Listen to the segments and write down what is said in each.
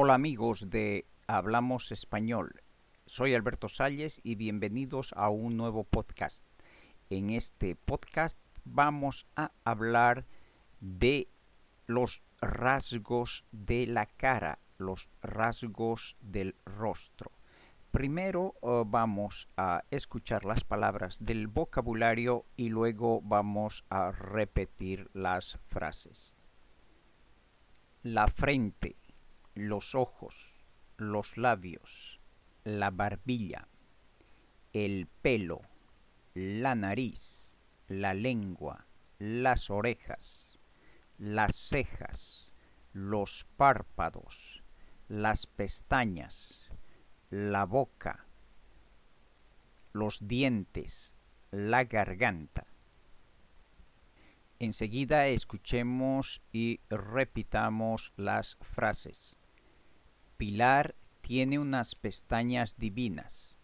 Hola amigos de Hablamos Español. Soy Alberto Salles y bienvenidos a un nuevo podcast. En este podcast vamos a hablar de los rasgos de la cara, los rasgos del rostro. Primero uh, vamos a escuchar las palabras del vocabulario y luego vamos a repetir las frases. La frente los ojos, los labios, la barbilla, el pelo, la nariz, la lengua, las orejas, las cejas, los párpados, las pestañas, la boca, los dientes, la garganta. Enseguida escuchemos y repitamos las frases. Pilar tiene unas pestañas divinas.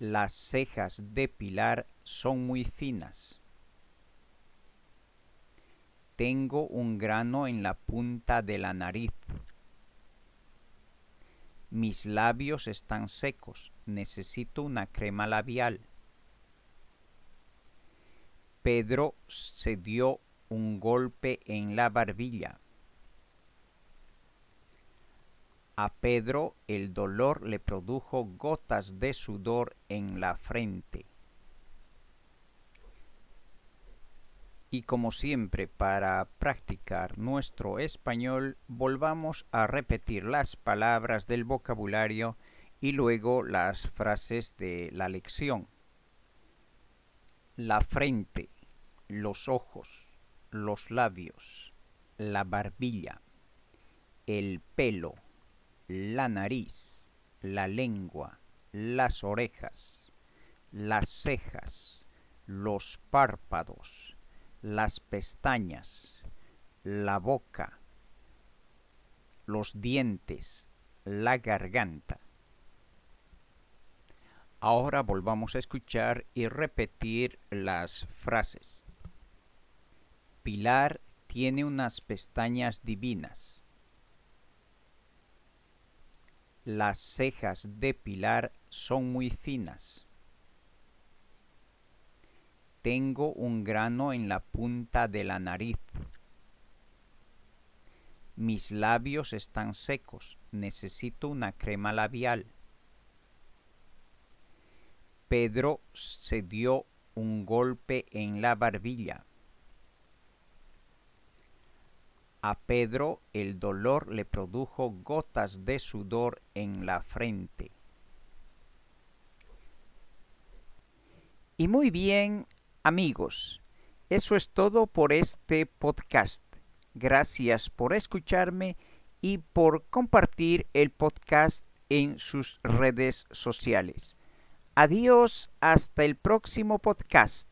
Las cejas de Pilar son muy finas. Tengo un grano en la punta de la nariz. Mis labios están secos. Necesito una crema labial. Pedro se dio un golpe en la barbilla. A Pedro el dolor le produjo gotas de sudor en la frente. Y como siempre, para practicar nuestro español, volvamos a repetir las palabras del vocabulario y luego las frases de la lección. La frente, los ojos, los labios, la barbilla, el pelo, la nariz, la lengua, las orejas, las cejas, los párpados, las pestañas, la boca, los dientes, la garganta. Ahora volvamos a escuchar y repetir las frases. Pilar tiene unas pestañas divinas. Las cejas de Pilar son muy finas. Tengo un grano en la punta de la nariz. Mis labios están secos. Necesito una crema labial. Pedro se dio un golpe en la barbilla. A Pedro el dolor le produjo gotas de sudor en la frente. Y muy bien, amigos, eso es todo por este podcast. Gracias por escucharme y por compartir el podcast en sus redes sociales. Adiós, hasta el próximo podcast.